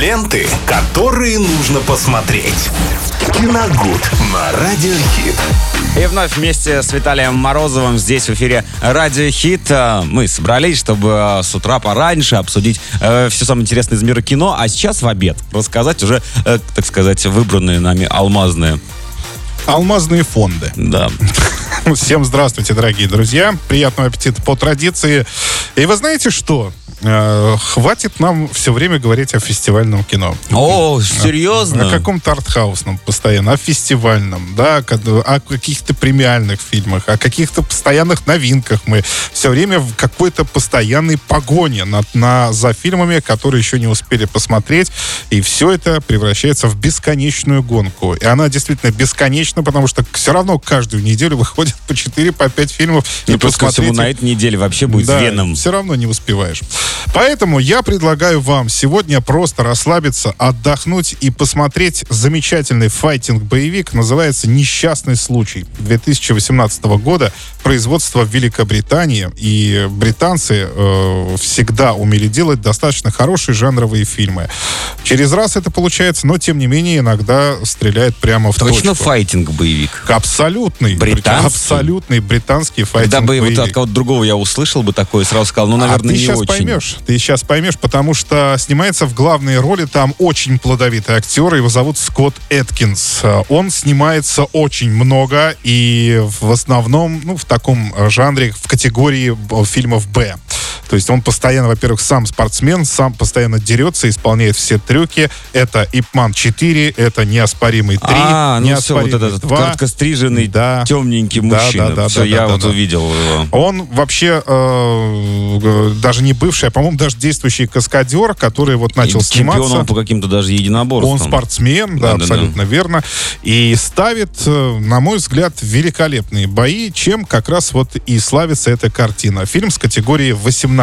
Ленты, которые нужно посмотреть. Киногуд на Радиохит. И вновь вместе с Виталием Морозовым здесь в эфире Радио Хит. Э, Мы собрались, чтобы э, с утра пораньше обсудить э, все самое интересное из мира кино, а сейчас в обед рассказать уже, э, так сказать, выбранные нами алмазные. Алмазные фонды. Да. Всем здравствуйте, дорогие друзья. Приятного аппетита по традиции. И вы знаете что? Э, Хватит нам все время говорить о фестивальном кино. О, серьезно? О каком-то артхаусном постоянно, о фестивальном, да, о каких-то премиальных фильмах, о каких-то постоянных новинках. Мы все время в какой-то постоянной погоне на, на- за фильмами, которые еще не успели посмотреть. И все это превращается в бесконечную гонку. И она действительно бесконечна, потому что все равно каждую неделю выходит по 4, по 5 фильмов. И плюс ко всему на этой неделе вообще будет да, Веном. все равно не успеваешь. Поэтому я предлагаю вам сегодня просто расслабиться, отдохнуть и посмотреть замечательный файтинг-боевик. Называется «Несчастный случай» 2018 года. Производство в Великобритании. И британцы э, всегда умели делать достаточно хорошие жанровые фильмы. Через раз это получается, но тем не менее иногда стреляет прямо в Точно точку. файтинг-боевик. Абсолютный. Британский? Абсолютный британский Когда бы вот файтинг-боевик. от кого-то другого я услышал бы такое, сразу сказал, ну, наверное, а не очень. поймешь. Ты сейчас поймешь, потому что снимается в главной роли там очень плодовитый актер, его зовут Скотт Эткинс. Он снимается очень много и в основном ну, в таком жанре, в категории фильмов «Б». То есть он постоянно, во-первых, сам спортсмен, сам постоянно дерется, исполняет все трюки. Это «Ипман 4», это «Неоспоримый 3», А, ну все, вот «Неоспоримый этот 2». короткостриженный, Да. темненький Да, мужчина. да, да, все, да, я да, вот да. увидел его. Он вообще э, даже не бывший, а, по-моему, даже действующий каскадер, который вот начал И чемпион сниматься. он по каким-то даже единоборствам. Он спортсмен, да, Да-да-да. абсолютно верно. И ставит, э, на мой взгляд, великолепные бои, чем как раз вот и славится эта картина. Фильм с категории 18+,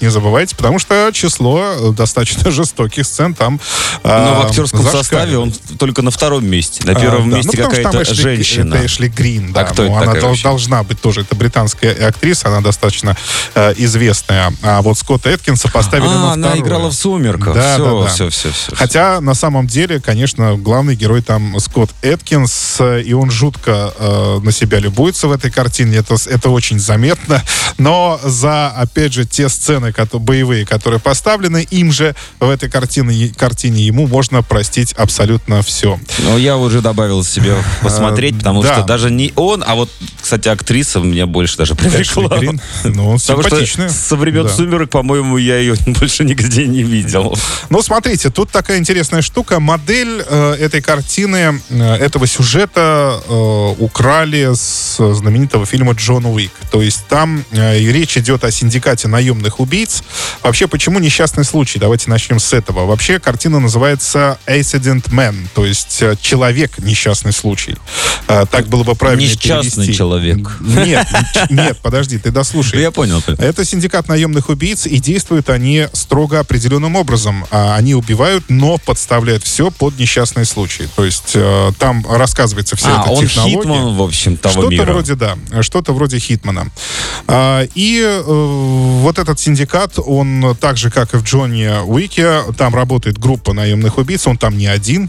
не забывайте, потому что число э, достаточно жестоких сцен там э, Но в актерском зашкаливает. составе он только на втором месте. На А, первом да. месте Ну, какая-то Эшли- женщина. Это Эшли Грин, да. А кто Ну, это она такая вообще? должна быть тоже. Это британская актриса, она достаточно э, известная. А вот Скотта Эткинса поставили на А, она вторую. играла в «Сумерках». Да, все, да, да. все, все, все. Хотя, на самом деле, конечно, главный герой там Скотт Эткинс, э, и он жутко э, на себя любуется в этой картине, это, это очень заметно, но за, опять же, те сцены кото- боевые, которые поставлены им же в этой картине, картине ему можно простить абсолютно все. Но я уже добавил себе посмотреть, потому да. что даже не он, а вот, кстати, актриса меня больше даже привлекла. Грин, ну, он симпатичная. со времен Да. «Сумерок», по-моему, я ее больше нигде не видел. Ну, смотрите, тут такая интересная штука. Модель э, этой картины, э, этого сюжета э, украли с знаменитого фильма «Джон Уик». То есть там э, и речь идет о синдикате наемных убийц. Вообще, почему несчастный случай? Давайте начнем с этого. Вообще, картина называется «Accident Man», то есть э, «Человек несчастный случай». Э, так было бы правильно Несчастный перевести. человек. Нет, нет, подожди, ты дослушай. Я понял. Это синдикат наемных убийц, и действуют они строго определенным образом. А Они убивают, но подставляют все под несчастный случай. То есть э, там рассказывается вся А, эта он технология. Хитман, в общем, того Что-то мира. вроде, да, что-то вроде Хитмана. А, и вот этот синдикат, он так же, как и в Джонни Уике, там работает группа наемных убийц, он там не один.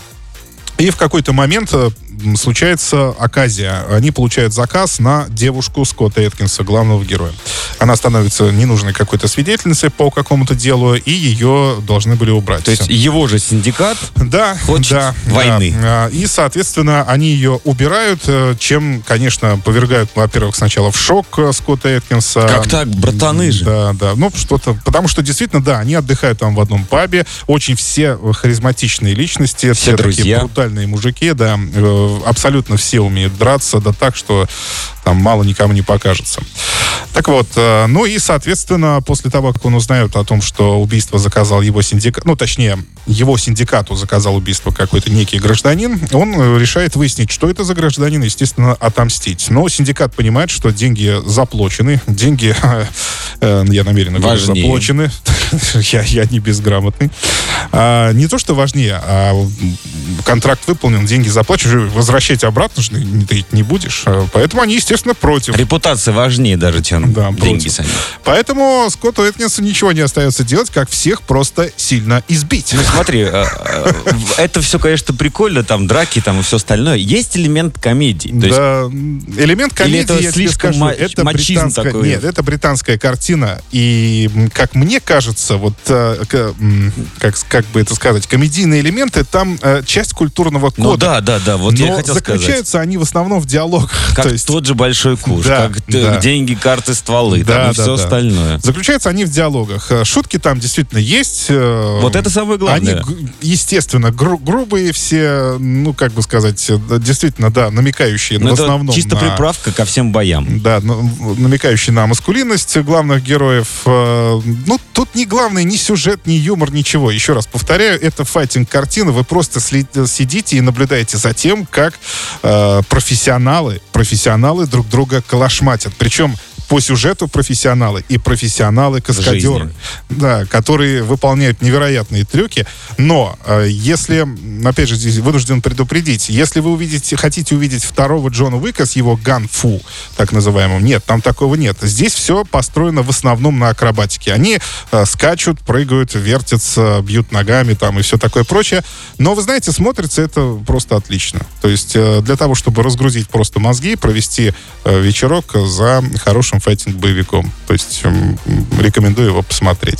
И в какой-то момент э, случается оказия. Они получают заказ на девушку Скотта Эткинса, главного героя. Она становится ненужной какой-то свидетельницей по какому-то делу, и ее должны были убрать. То есть его же синдикат Да, Хочет да, войны. да. А, И, соответственно, они ее убирают, э, чем, конечно, повергают, во-первых, сначала в шок э, Скотта Эткинса. Как так, братаны же? Да, да. Ну, что-то... Потому что, действительно, да, они отдыхают там в одном пабе. Очень все э, харизматичные личности. Все такие друзья. брутальные мужики, да. Абсолютно все умеют драться, да так, что там мало никому не покажется. Так вот, э, ну и, соответственно, после того, как он узнает о том, что убийство заказал его синдикат, ну, точнее, его синдикату заказал убийство какой-то некий гражданин, он э, решает выяснить, что это за гражданин, и, естественно, отомстить. Но синдикат понимает, что деньги заплачены, деньги, э, я намеренно говорю, заплачены, я, я не безграмотный. А, не то, что важнее, а контракт выполнен, деньги заплачены, возвращать обратно же не- ты не будешь. А, Поэтому они, естественно, против. Репутация важнее даже, чем Да, деньги против. сами. Поэтому Скотту Эткинсу ничего не остается делать, как всех просто сильно избить. Ну смотри, э, э, это все, конечно, прикольно, там драки, там и все остальное. Есть элемент комедии. Да, элемент комедии, это я слишком скажу, это британская, нет, это британская картина, и как мне кажется, вот э, как как бы это сказать, комедийные элементы там э, часть культурного кода. Ну да, да, да, вот я и Но хотел сказать. заключаются они в основном в диалогах. Как то есть, тот же большой куш, Да, как да. деньги, карты, стволы, Да, там и да, все да. остальное. Заключаются они в диалогах. Э, Шутки там действительно есть. э, Вот это самое главное. Они, естественно, гру- грубые все, ну, как бы сказать, э, действительно, да, намекающие Ну, в основном чисто на... приправка ко всем боям. Да, ну, намекающий на маскулинность главных героев. Ну, тут не главное ни сюжет, ни юмор, ничего. Еще раз повторяю, это файтинг-картина. Вы просто сидите и наблюдаете за тем, как э, профессионалы, профессионалы друг друга калашматят. Причем по сюжету профессионалы и профессионалы каскадеры, жизни. да, которые выполняют невероятные трюки. Но э, если, опять же, здесь вынужден предупредить, если вы увидите, хотите увидеть второго Джона Уика с его ганфу, так называемым, нет, там такого нет. Здесь все построено в основном на акробатике. Они э, скачут, прыгают, вертятся, бьют ногами там и все такое прочее. Но вы знаете, смотрится это просто отлично. То есть э, для того, чтобы разгрузить просто мозги, провести э, вечерок за хорошим файтинг-боевиком. То есть м, м, рекомендую его посмотреть.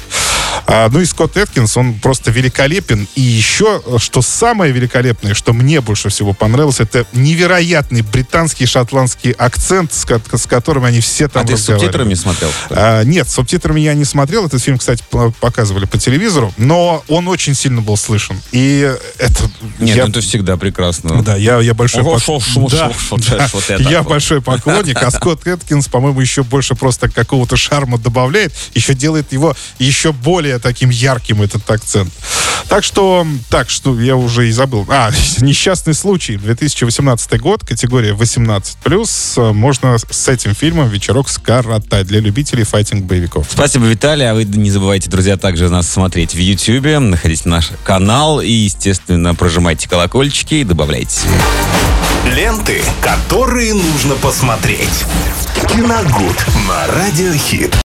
А, ну и Скотт Эткинс, он просто великолепен. И еще, э, что самое великолепное, что мне больше всего понравилось, это невероятный британский шотландский акцент, с, с которым они все там А ты с субтитрами смотрел? А, нет, с субтитрами я не смотрел. Этот фильм, кстати, показывали по телевизору, но он очень сильно был слышен. И это... Нет, я- ну это всегда прекрасно. да, я, я большой Ого, пок- шо- шо- Да, шо- шо- да. вот это Я вот. большой поклонник, а Скотт Эткинс, по-моему, еще больше просто какого-то шарма добавляет, еще делает его еще более таким ярким, этот акцент. Так что, так что я уже и забыл. А, несчастный случай, 2018 год, категория 18+, можно с этим фильмом вечерок скоротать для любителей файтинг-боевиков. Спасибо, Виталий. А вы не забывайте, друзья, также нас смотреть в YouTube, находите наш канал и, естественно, прожимайте колокольчики и добавляйтесь. Ленты, которые нужно посмотреть. Киногуд на Радиохит.